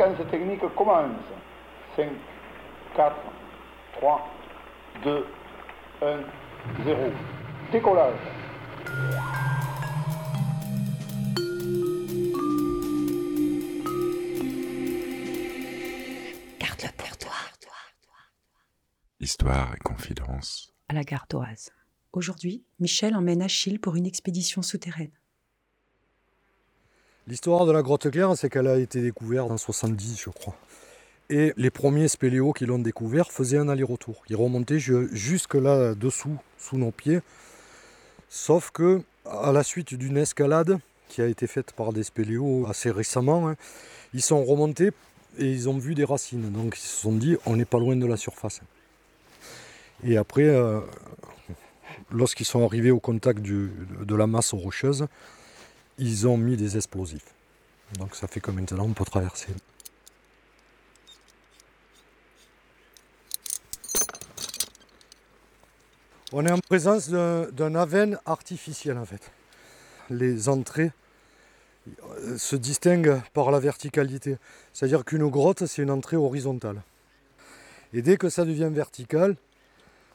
séquence technique commence. 5, 4, 3, 2, 1, 0. Décollage. Garde-le pour toi. Histoire et confidence. À la gardoise. Aujourd'hui, Michel emmène Achille pour une expédition souterraine. L'histoire de la grotte claire, c'est qu'elle a été découverte en 70, je crois. Et les premiers spéléos qui l'ont découvert faisaient un aller-retour. Ils remontaient jusque là dessous, sous nos pieds. Sauf que, à la suite d'une escalade qui a été faite par des spéléos assez récemment, hein, ils sont remontés et ils ont vu des racines. Donc ils se sont dit, on n'est pas loin de la surface. Et après, euh, lorsqu'ils sont arrivés au contact de la masse rocheuse, ils ont mis des explosifs. Donc ça fait que maintenant on peut traverser. On est en présence d'un aven artificiel en fait. Les entrées euh, se distinguent par la verticalité. C'est-à-dire qu'une grotte, c'est une entrée horizontale. Et dès que ça devient vertical,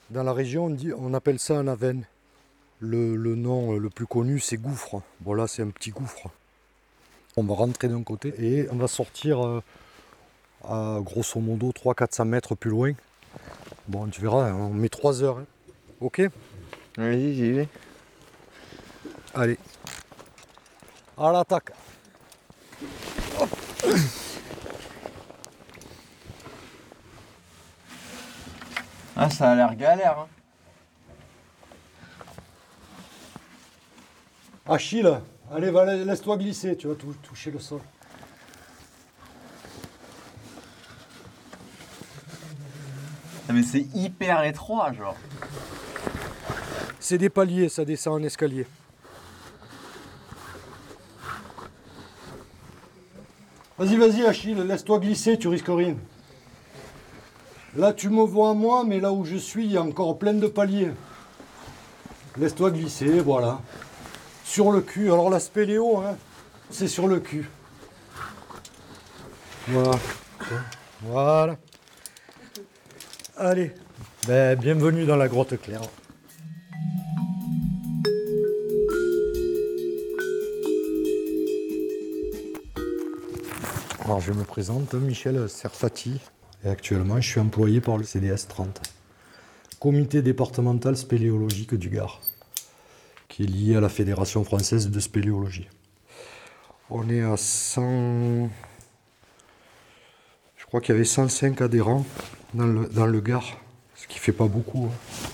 dans la région, on, dit, on appelle ça un aven. Le, nom le plus connu, c'est gouffre. Bon, là, c'est un petit gouffre. On va rentrer d'un côté et on va sortir euh, à grosso modo 300-400 mètres plus loin. Bon, tu verras, on met 3 heures. Hein. Ok? Vas-y, j'y vais. Allez. À l'attaque. Ah, ça a l'air galère. Hein. Achille, allez, laisse-toi glisser, tu vas toucher le sol. Ah, mais c'est hyper étroit, genre. C'est des paliers, ça descend en escalier. Vas-y, vas-y, Achille, laisse-toi glisser, tu risques rien. Là, tu me vois moi, mais là où je suis, il y a encore plein de paliers. Laisse-toi glisser, voilà sur le cul. Alors la spéléo, hein, c'est sur le cul. Voilà. Voilà. Allez. Ben, bienvenue dans la grotte claire. Alors je me présente, Michel Serfati, et actuellement je suis employé par le CDS 30, Comité départemental spéléologique du Gard qui est lié à la Fédération française de spéléologie. On est à 100. Je crois qu'il y avait 105 adhérents dans le, dans le Gard, ce qui ne fait pas beaucoup. Hein.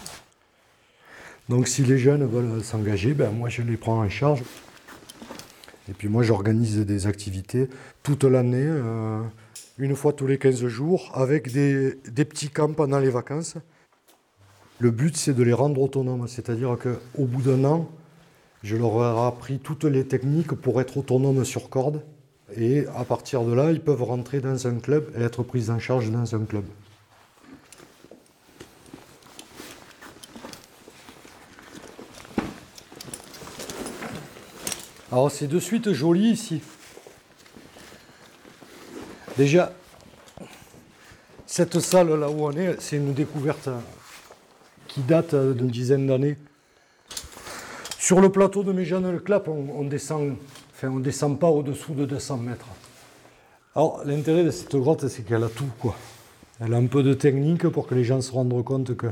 Donc si les jeunes veulent s'engager, ben moi je les prends en charge. Et puis moi j'organise des activités toute l'année, euh, une fois tous les 15 jours, avec des, des petits camps pendant les vacances. Le but, c'est de les rendre autonomes. C'est-à-dire qu'au bout d'un an, je leur ai appris toutes les techniques pour être autonomes sur corde. Et à partir de là, ils peuvent rentrer dans un club et être pris en charge dans un club. Alors c'est de suite joli ici. Déjà, cette salle là où on est, c'est une découverte qui date d'une dizaine d'années. Sur le plateau de Méjeanne-le-Clap, on, descend, enfin, on descend pas au-dessous de 200 mètres. Alors, l'intérêt de cette grotte, c'est qu'elle a tout, quoi. Elle a un peu de technique pour que les gens se rendent compte que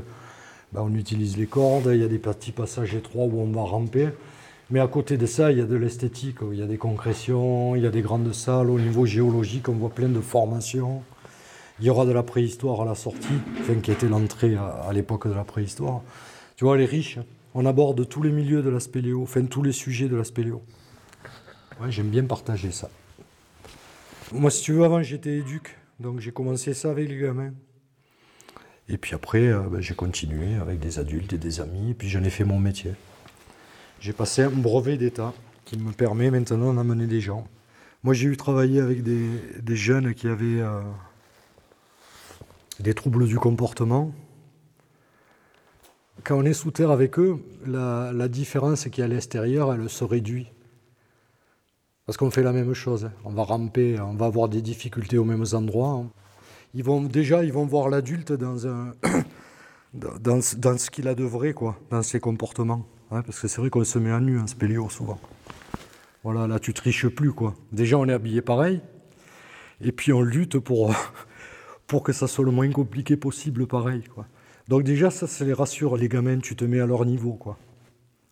ben, on utilise les cordes, il y a des petits passages étroits où on va ramper. Mais à côté de ça, il y a de l'esthétique, il y a des concrétions, il y a des grandes salles. Au niveau géologique, on voit plein de formations. Il y aura de la préhistoire à la sortie, qui était l'entrée à, l'époque de la préhistoire. Tu vois, elle est riche. On aborde tous les milieux de la spéléo, enfin tous les sujets de la spéléo. Ouais, j'aime bien partager ça. Moi, si tu veux, avant, j'étais éduc. Donc, j'ai commencé ça avec les gamins. Et puis après, euh, ben, j'ai continué avec des adultes et des amis. Et puis, j'en ai fait mon métier. J'ai passé un brevet d'État qui me permet maintenant d'amener des gens. Moi, j'ai eu travaillé avec des, jeunes qui avaient... Euh, des troubles du comportement. Quand on est sous terre avec eux, la, différence qui est à l'extérieur, elle se réduit. Parce qu'on fait la même chose. hein. On va ramper, on va avoir des difficultés aux mêmes endroits. hein. Ils vont, déjà, ils vont voir l'adulte dans, un ce- qu'il a de vrai, quoi, dans ses comportements. hein, parce que c'est vrai qu'on se met à nu en spéléo souvent. Voilà, là tu triches plus, quoi. Déjà, on est habillé pareil. Et puis on lutte pour, pour que ça soit le moins compliqué possible, pareil, quoi. Donc déjà, ça, ça les rassure, les gamins, tu te mets à leur niveau, quoi.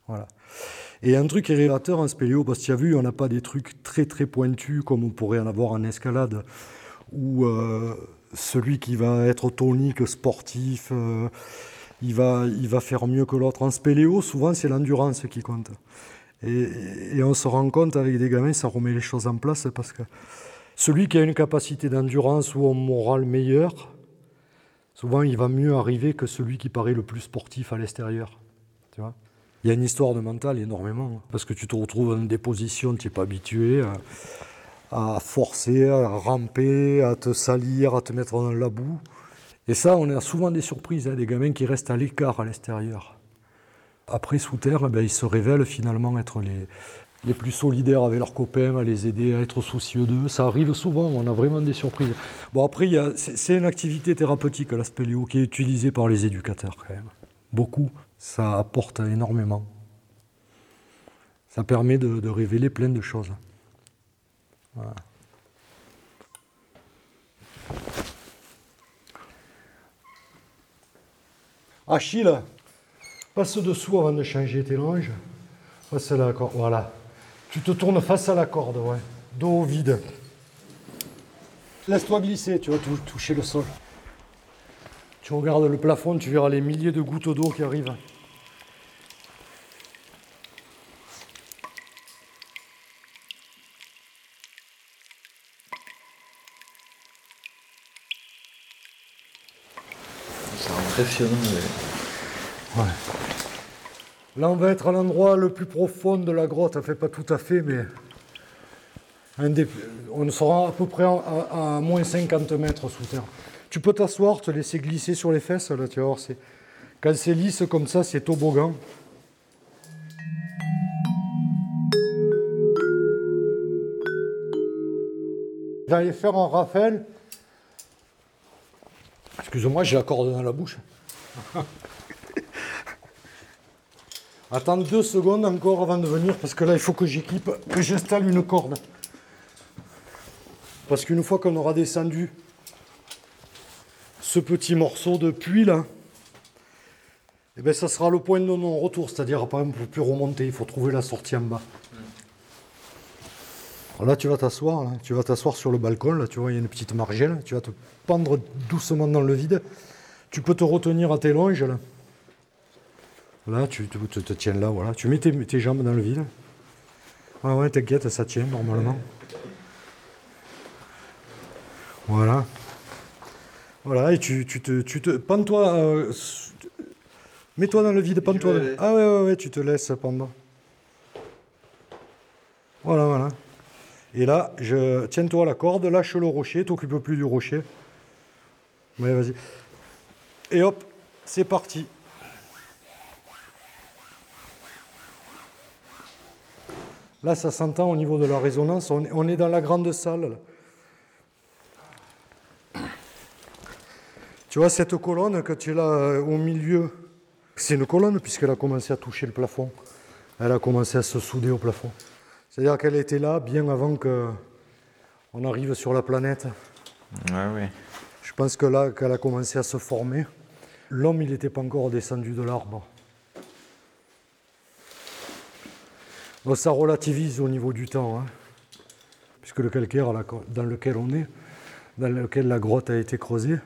Voilà. Et un truc révélateur en spéléo, parce que tu as vu, on n'a pas des trucs très très pointus comme on pourrait en avoir en escalade, où euh, celui qui va être tonique, sportif, euh, il, va, il va faire mieux que l'autre. En spéléo, souvent, c'est l'endurance qui compte. Et, et on se rend compte avec des gamins, ça remet les choses en place, parce que celui qui a une capacité d'endurance ou un moral meilleur, souvent il va mieux arriver que celui qui paraît le plus sportif à l'extérieur. Il y a une histoire de mental énormément, hein, parce que tu te retrouves dans des positions, tu n'es pas habitué à, à forcer, à ramper, à te salir, à te mettre dans la boue. Et ça, on a souvent des surprises, hein, des gamins qui restent à l'écart à l'extérieur. Après, sous terre, eh ben, ils se révèlent finalement être les, les plus solidaires avec leurs copains, à les aider à être soucieux d'eux. Ça arrive souvent, on a vraiment des surprises. Bon, après, c'est une activité thérapeutique, la spéléo, qui est utilisée par les éducateurs quand même. Beaucoup. Ça apporte énormément. Ça permet de, révéler plein de choses. Voilà. Achille, passe dessous avant de changer tes longes. Passe corde, voilà. Tu te tournes face à la corde, ouais. Dos au vide. Laisse-toi glisser, tu vas tou- toucher le sol. Tu regardes le plafond, tu verras les milliers de gouttes d'eau qui arrivent. C'est impressionnant. mais- Ouais. Là, on va être à l'endroit le plus profond de la grotte. Enfin, pas tout à fait, mais on sera à peu près à, moins 50 mètres sous terre. Tu peux t'asseoir, te laisser glisser sur les fesses. Là, tu vas voir. Quand c'est lisse comme ça, c'est toboggan. J'allais faire un rappel. Excuse-moi, j'ai la corde dans la bouche. Attends deux secondes encore avant de venir parce que là il faut que j'équipe, que j'installe une corde. Parce qu'une fois qu'on aura descendu ce petit morceau de puits là, eh ben, ça sera le point de non-retour, c'est-à-dire par on ne peut plus remonter, il faut trouver la sortie en bas. Alors là tu vas t'asseoir, tu vas t'asseoir sur le balcon, là tu vois il y a une petite margelle, tu vas te pendre doucement dans le vide. Tu peux te retenir à tes longes là. Là, tu te, tiens là, voilà. Tu mets tes, tes jambes dans le vide. Ah ouais, t'inquiète, ça tient normalement. Voilà. Voilà, et tu, tu te... Tu te pends-toi... euh, Mets-toi dans le vide, pends-toi. Ah ouais, ouais, ouais, tu te laisses pendre. Voilà, voilà. Et là, je tiens-toi à la corde, lâche le rocher, t'occupes plus du rocher. Ouais, vas-y. Et hop, c'est parti. Là, ça s'entend au niveau de la résonance. On est, dans la grande salle. Tu vois cette colonne que tu es là euh, au milieu? C'est une colonne puisqu'elle a commencé à toucher le plafond. Elle a commencé à se souder au plafond. C'est-à-dire qu'elle était là bien avant que on arrive sur la planète. Ouais, ouais. Je pense que là, qu'elle a commencé à se former, l'homme, il n'était pas encore descendu de l'arbre. Ça relativise au niveau du temps, hein, puisque le calcaire dans lequel on est, dans lequel la grotte a été creusée,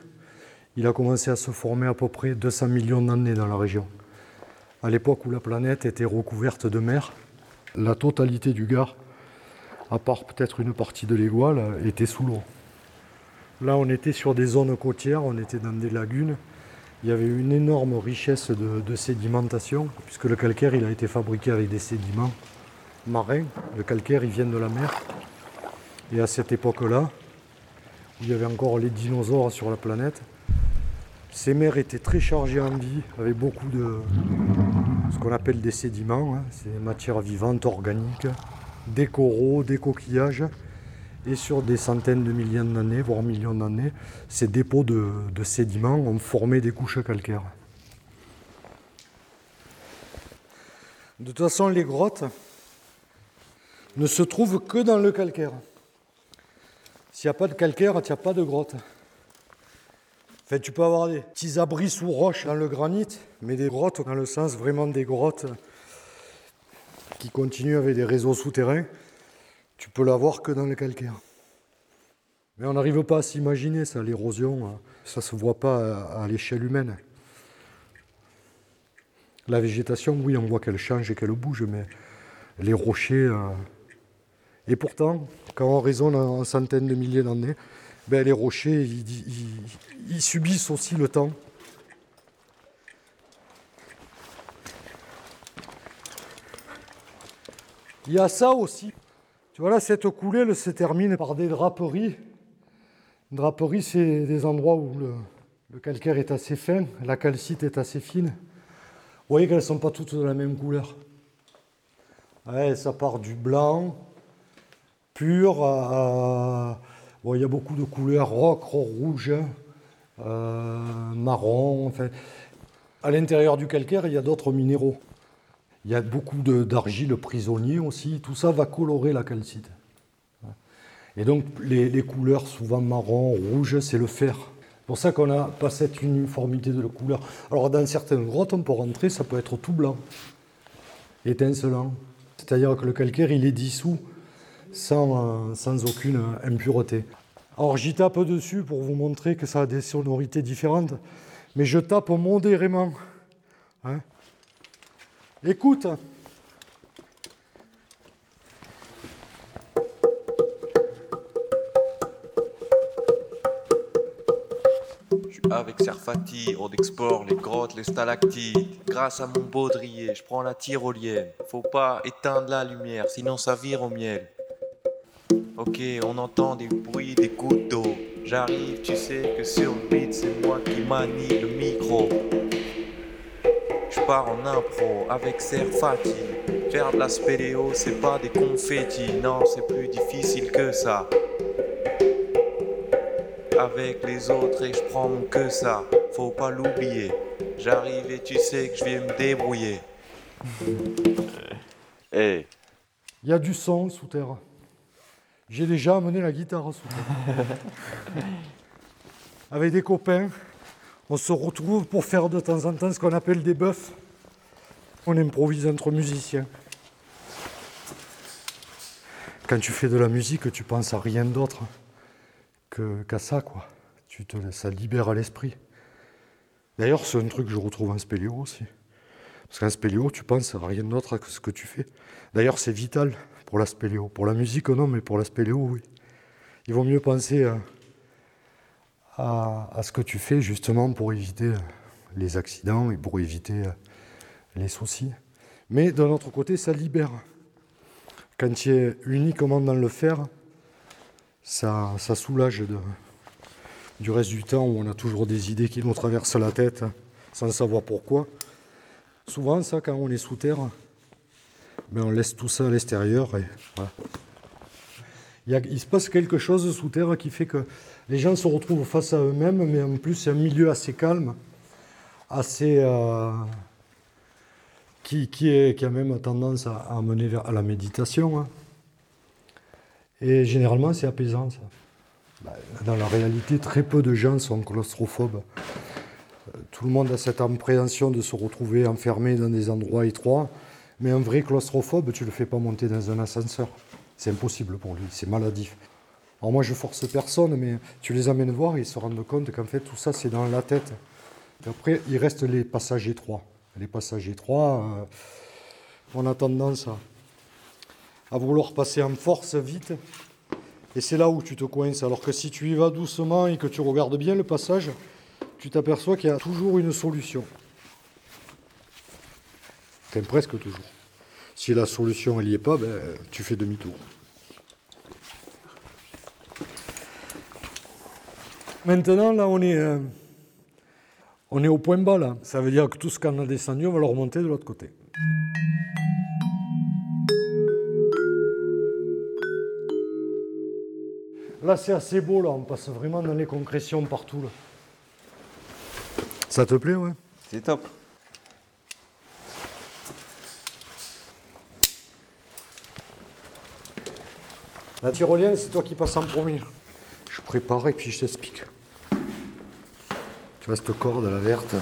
il a commencé à se former à peu près 200 millions d'années dans la région. À l'époque où la planète était recouverte de mer, la totalité du Gard, à part peut-être une partie de l'Égoile, était sous l'eau. Là, on était sur des zones côtières, on était dans des lagunes. Il y avait une énorme richesse de, sédimentation, puisque le calcaire a été fabriqué avec des sédiments marins. Le calcaire, il vient de la mer. Et à cette époque-là, où il y avait encore les dinosaures sur la planète, ces mers étaient très chargées en vie, avec beaucoup de ce qu'on appelle des sédiments, hein, des matières vivantes, organiques, des coraux, des coquillages. Et sur des centaines de millions d'années, voire millions d'années, ces dépôts de, de sédiments ont formé des couches calcaires. De toute façon, les grottes ne se trouvent que dans le calcaire. S'il n'y a pas de calcaire, il n'y a pas de grotte. Fait, tu peux avoir des petits abris sous roche dans le granit, mais des grottes dans le sens vraiment des grottes qui continuent avec des réseaux souterrains, tu peux l'avoir que dans le calcaire. Mais on n'arrive pas à s'imaginer ça, l'érosion, ça ne se voit pas à l'échelle humaine. La végétation, oui, on voit qu'elle change et qu'elle bouge, mais les rochers. Et pourtant, quand on raisonne en centaines de milliers d'années, ben, les rochers, ils, subissent aussi le temps. Il y a ça aussi. Tu vois là, cette coulée, elle se termine par des draperies. Une draperie, c'est des endroits où le, le calcaire est assez fin, la calcite est assez fine. Vous voyez qu'elles ne sont pas toutes de la même couleur. Ouais, ça part du blanc pur à. Bon, il y a beaucoup de couleurs ocre, rouge, euh, marron. Enfin, à l'intérieur du calcaire, il y a d'autres minéraux. Il y a beaucoup d'argile prisonnier aussi. Tout ça va colorer la calcite. Et donc, les, les couleurs, souvent marron, rouge, c'est le fer. C'est pour ça qu'on n'a pas cette uniformité de couleur. Alors, dans certaines grottes, on peut rentrer, ça peut être tout blanc, étincelant. C'est-à-dire que le calcaire, il est dissous sans, euh, sans aucune euh, impureté. Alors, j'y tape dessus pour vous montrer que ça a des sonorités différentes, mais je tape modérément. hein. Écoute. Je suis avec Serfati, on explore les grottes, les stalactites. Grâce à mon baudrier, je prends la tyrolienne. Faut pas éteindre la lumière, sinon ça vire au miel. Ok, on entend des bruits, des gouttes d'eau. J'arrive, tu sais que sur le beat, c'est moi qui manie le micro. Je pars en impro avec Serfati. Faire de la spéléo, c'est pas des confettis. Non, c'est plus difficile que ça avec les autres et je prends que ça. Faut pas l'oublier. J'arrive et tu sais que je vais me débrouiller. Eh, Il y a du son sous terre. J'ai déjà amené la guitare. Avec des copains, on se retrouve pour faire de temps en temps ce qu'on appelle des buffs. On improvise entre musiciens. Quand tu fais de la musique, tu penses à rien d'autre qu'à ça, quoi. Tu te, ça libère l'esprit. D'ailleurs, c'est un truc que je retrouve en spéléo aussi. Parce qu'en spéléo, tu penses à rien d'autre que ce que tu fais. D'ailleurs, c'est vital pour la spéléo. Pour la musique, non, mais pour la spéléo, oui. Il vaut mieux penser à, ce que tu fais, justement, pour éviter les accidents et pour éviter les soucis. Mais d'un autre côté, ça libère. Quand tu es uniquement dans le faire, ça, soulage du reste du temps où on a toujours des idées qui nous traversent la tête sans savoir pourquoi. Souvent, ça, quand on est sous terre, ben, on laisse tout ça à l'extérieur. Et voilà. il, se passe quelque chose sous terre qui fait que les gens se retrouvent face à eux-mêmes, mais en plus, c'est un milieu assez calme, assez. euh, qui, qui a même tendance à, à mener vers à la méditation. hein. Et généralement, c'est apaisant, ça. Bah, Dans la réalité, très peu de gens sont claustrophobes. Euh, Tout le monde a cette appréhension de se retrouver enfermé dans des endroits étroits, mais un vrai claustrophobe, tu le fais pas monter dans un ascenseur. C'est impossible pour lui, c'est maladif. Alors moi, je force personne, mais tu les amènes voir et ils se rendent compte qu'en fait, tout ça, c'est dans la tête. Et après, il reste les passages étroits. Les passages étroits, euh, on a tendance à, à vouloir passer en force vite. Et c'est là où tu te coinces. Alors que si tu y vas doucement et que tu regardes bien le passage, tu t'aperçois qu'il y a toujours une solution. Presque toujours. Si la solution n'y est pas, ben, tu fais demi-tour. Maintenant, là, on est, euh, on est au point bas, là. Ça veut dire que tout ce qu'on a descendu, on va le remonter de l'autre côté. Là, c'est assez beau, là. On passe vraiment dans les concrétions partout, là. Ça te plaît, ouais? C'est top. La tyrolienne, c'est toi qui passes en premier. Je prépare et puis je t'explique. Tu vois, cette corde, la verte,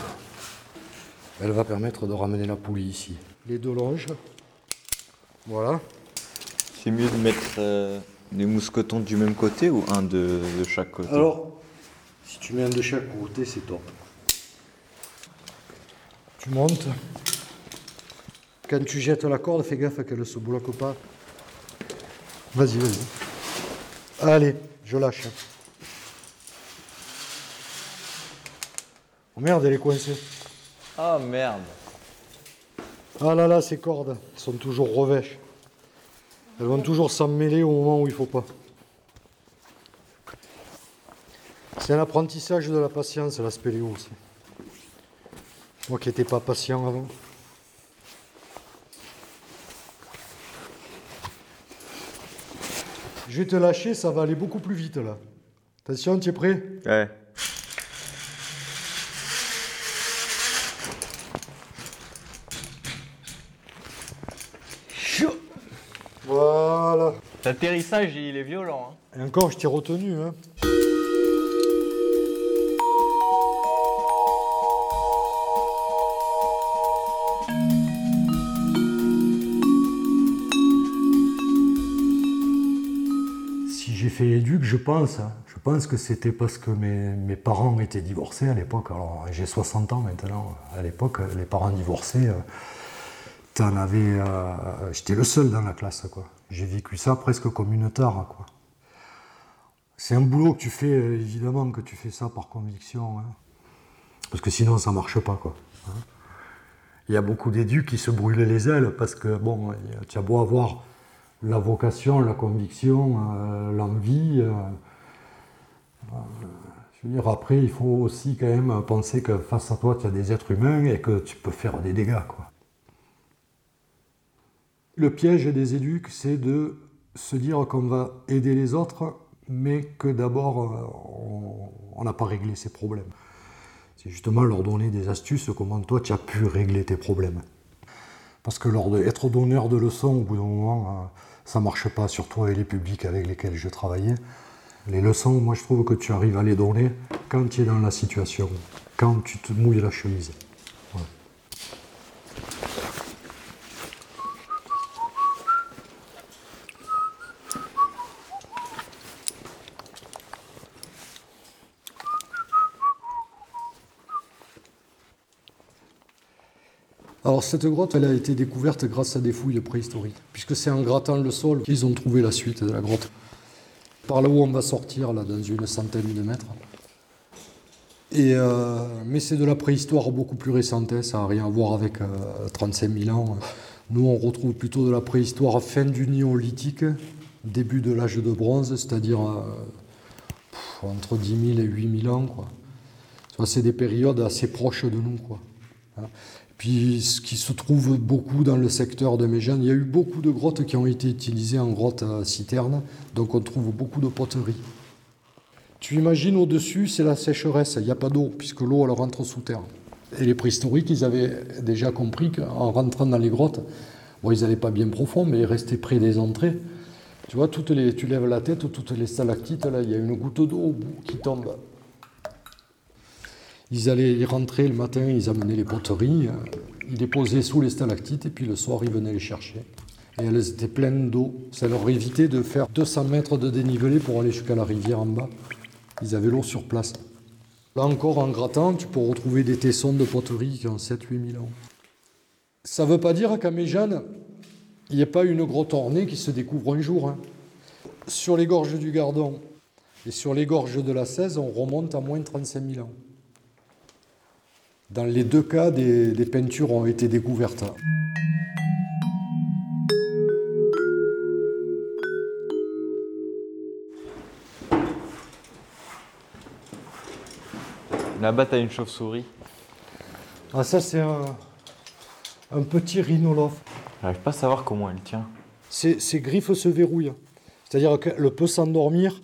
elle va permettre de ramener la poulie ici. Les deux longes. Voilà. C'est mieux de mettre euh, des mousquetons du même côté ou un de, de chaque côté? Alors, si tu mets un de chaque côté, c'est top. Tu montes. Quand tu jettes la corde, fais gaffe qu'elle ne se bloque pas. Vas-y, vas-y. Allez, je lâche. Oh merde, elle est coincée. Ah merde. Ah là là, ces cordes sont toujours revêches. Elles vont toujours s'en mêler au moment où il faut pas. C'est un apprentissage de la patience, la spéléo aussi. Moi qui n'étais pas patient avant. Je vais te lâcher, ça va aller beaucoup plus vite là. Attention, tu es prêt? Ouais. Chou Voilà. L'atterrissage, il est violent. hein. Et encore, je t'ai retenu. Hein. Je pense. hein. Je pense que c'était parce que mes, mes parents étaient divorcés à l'époque. Alors, j'ai 60 ans maintenant. À l'époque, les parents divorcés, euh, avais. euh, J'étais le seul dans la classe, quoi. J'ai vécu ça presque comme une tare, quoi. C'est un boulot que tu fais, euh, évidemment, que tu fais ça par conviction. hein. Parce que sinon, ça marche pas, quoi. hein. Il y a beaucoup d'édus qui se brûlent les ailes parce que, bon, tu as beau avoir la vocation, la conviction, euh, l'envie. euh, euh, je veux dire, après, il faut aussi quand même penser que face à toi, tu as des êtres humains et que tu peux faire des dégâts. Le piège des éducs, c'est de se dire qu'on va aider les autres, mais que d'abord, on- n'a pas réglé ses problèmes. C'est justement leur donner des astuces, comment toi tu as pu régler tes problèmes. Parce que leur être donneur de leçons, au bout d'un moment, ça marche pas, surtout avec les publics avec lesquels je travaillais. Les leçons, moi je trouve que tu arrives à les donner quand tu es dans la situation, quand tu te mouilles la chemise. Cette grotte, elle a été découverte grâce à des fouilles préhistoriques, puisque c'est en grattant le sol qu'ils ont trouvé la suite de la grotte. Par là où on va sortir, là, dans une centaine de mètres. Euh, mais c'est de la préhistoire beaucoup plus récente, hein, ça n'a rien à voir avec euh, 35 000 ans. Nous, on retrouve plutôt de la préhistoire fin du néolithique, début de l'âge de bronze, c'est-à-dire euh, entre 10 000 et 8 000 ans. C'est des périodes assez proches de nous. Hein. Puis ce qui se trouve beaucoup dans le secteur de Méjeanne, il y a eu beaucoup de grottes qui ont été utilisées en grottes à citernes, donc on trouve beaucoup de poteries. Tu imagines au-dessus, c'est la sécheresse, il n'y a pas d'eau, puisque l'eau rentre sous terre. Et les préhistoriques, ils avaient déjà compris qu'en rentrant dans les grottes, bon, ils n'allaient pas bien profond, mais ils restaient près des entrées. Tu vois, toutes les, tu lèves la tête, toutes les stalactites, là, il y a une goutte d'eau qui tombe. Ils allaient rentrer le matin, ils amenaient les poteries, euh, ils les posaient sous les stalactites et puis le soir ils venaient les chercher. Et elles étaient pleines d'eau. Ça leur évitait de faire 200 mètres de dénivelé pour aller jusqu'à la rivière en bas. Ils avaient l'eau sur place. Là encore, en grattant, tu peux retrouver des tessons de poterie qui ont 7-8 000 ans. Ça ne veut pas dire qu'à Méjeanne, il n'y ait pas une grotte ornée qui se découvre un jour. hein. Sur les gorges du Gardon et sur les gorges de la 16, on remonte à moins de 35 000 ans. Dans les deux cas, des, des peintures ont été découvertes. Là-bas, t'as une chauve-souris. Ah, ça, c'est un, un petit rhinolophe. J'arrive pas à savoir comment elle tient. Ses, ses griffes se verrouillent. C'est-à-dire qu'elle peut s'endormir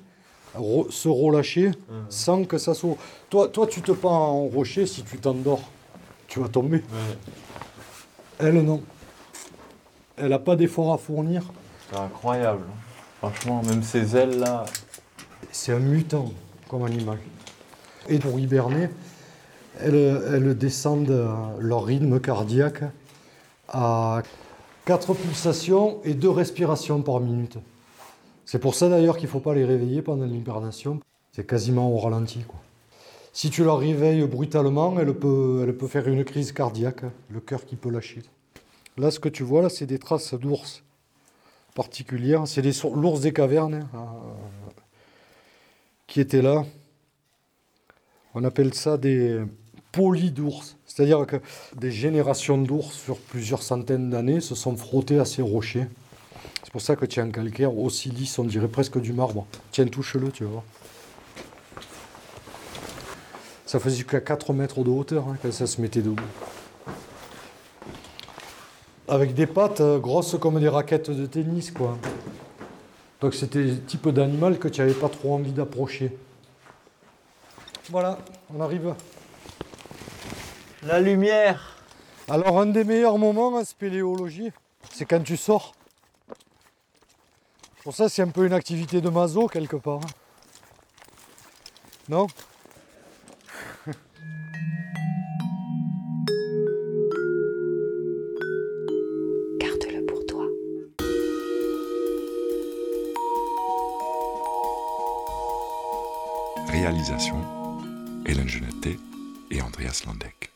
re- se relâcher sans que ça soit. Toi, toi, tu te pends en rocher, si tu t'endors, tu vas tomber. Elle, non. Elle n'a pas d'effort à fournir. C'est incroyable. Franchement, même ces ailes là. C'est un mutant comme animal. Et pour hiberner, elles, elles descendent euh, leur rythme cardiaque à 4 pulsations et 2 respirations par minute. C'est pour ça d'ailleurs qu'il ne faut pas les réveiller pendant l'hibernation. C'est quasiment au ralenti. Si tu la réveilles brutalement, elle peut, faire une crise cardiaque, le cœur qui peut lâcher. Là, ce que tu vois, là, c'est des traces d'ours particulières. C'est l'ours des cavernes hein, euh, qui étaient là. On appelle ça des polis d'ours. C'est-à-dire que des générations d'ours sur plusieurs centaines d'années se sont frottés à ces rochers. C'est pour ça que tu as un calcaire aussi lisse, on dirait presque du marbre. Tiens, touche-le, tu vas voir. Ça faisait jusqu'à 4 mètres de hauteur hein, quand ça se mettait debout. Avec des pattes euh, grosses comme des raquettes de tennis, quoi. Donc c'était le type d'animal que tu n'avais pas trop envie d'approcher. Voilà, on arrive. La lumière Alors, un des meilleurs moments en spéléologie, c'est quand tu sors. Pour ça, c'est un peu une activité de maso quelque part. hein. Non? Garde-le pour toi. Réalisation Hélène Genetet et Andreas Landek.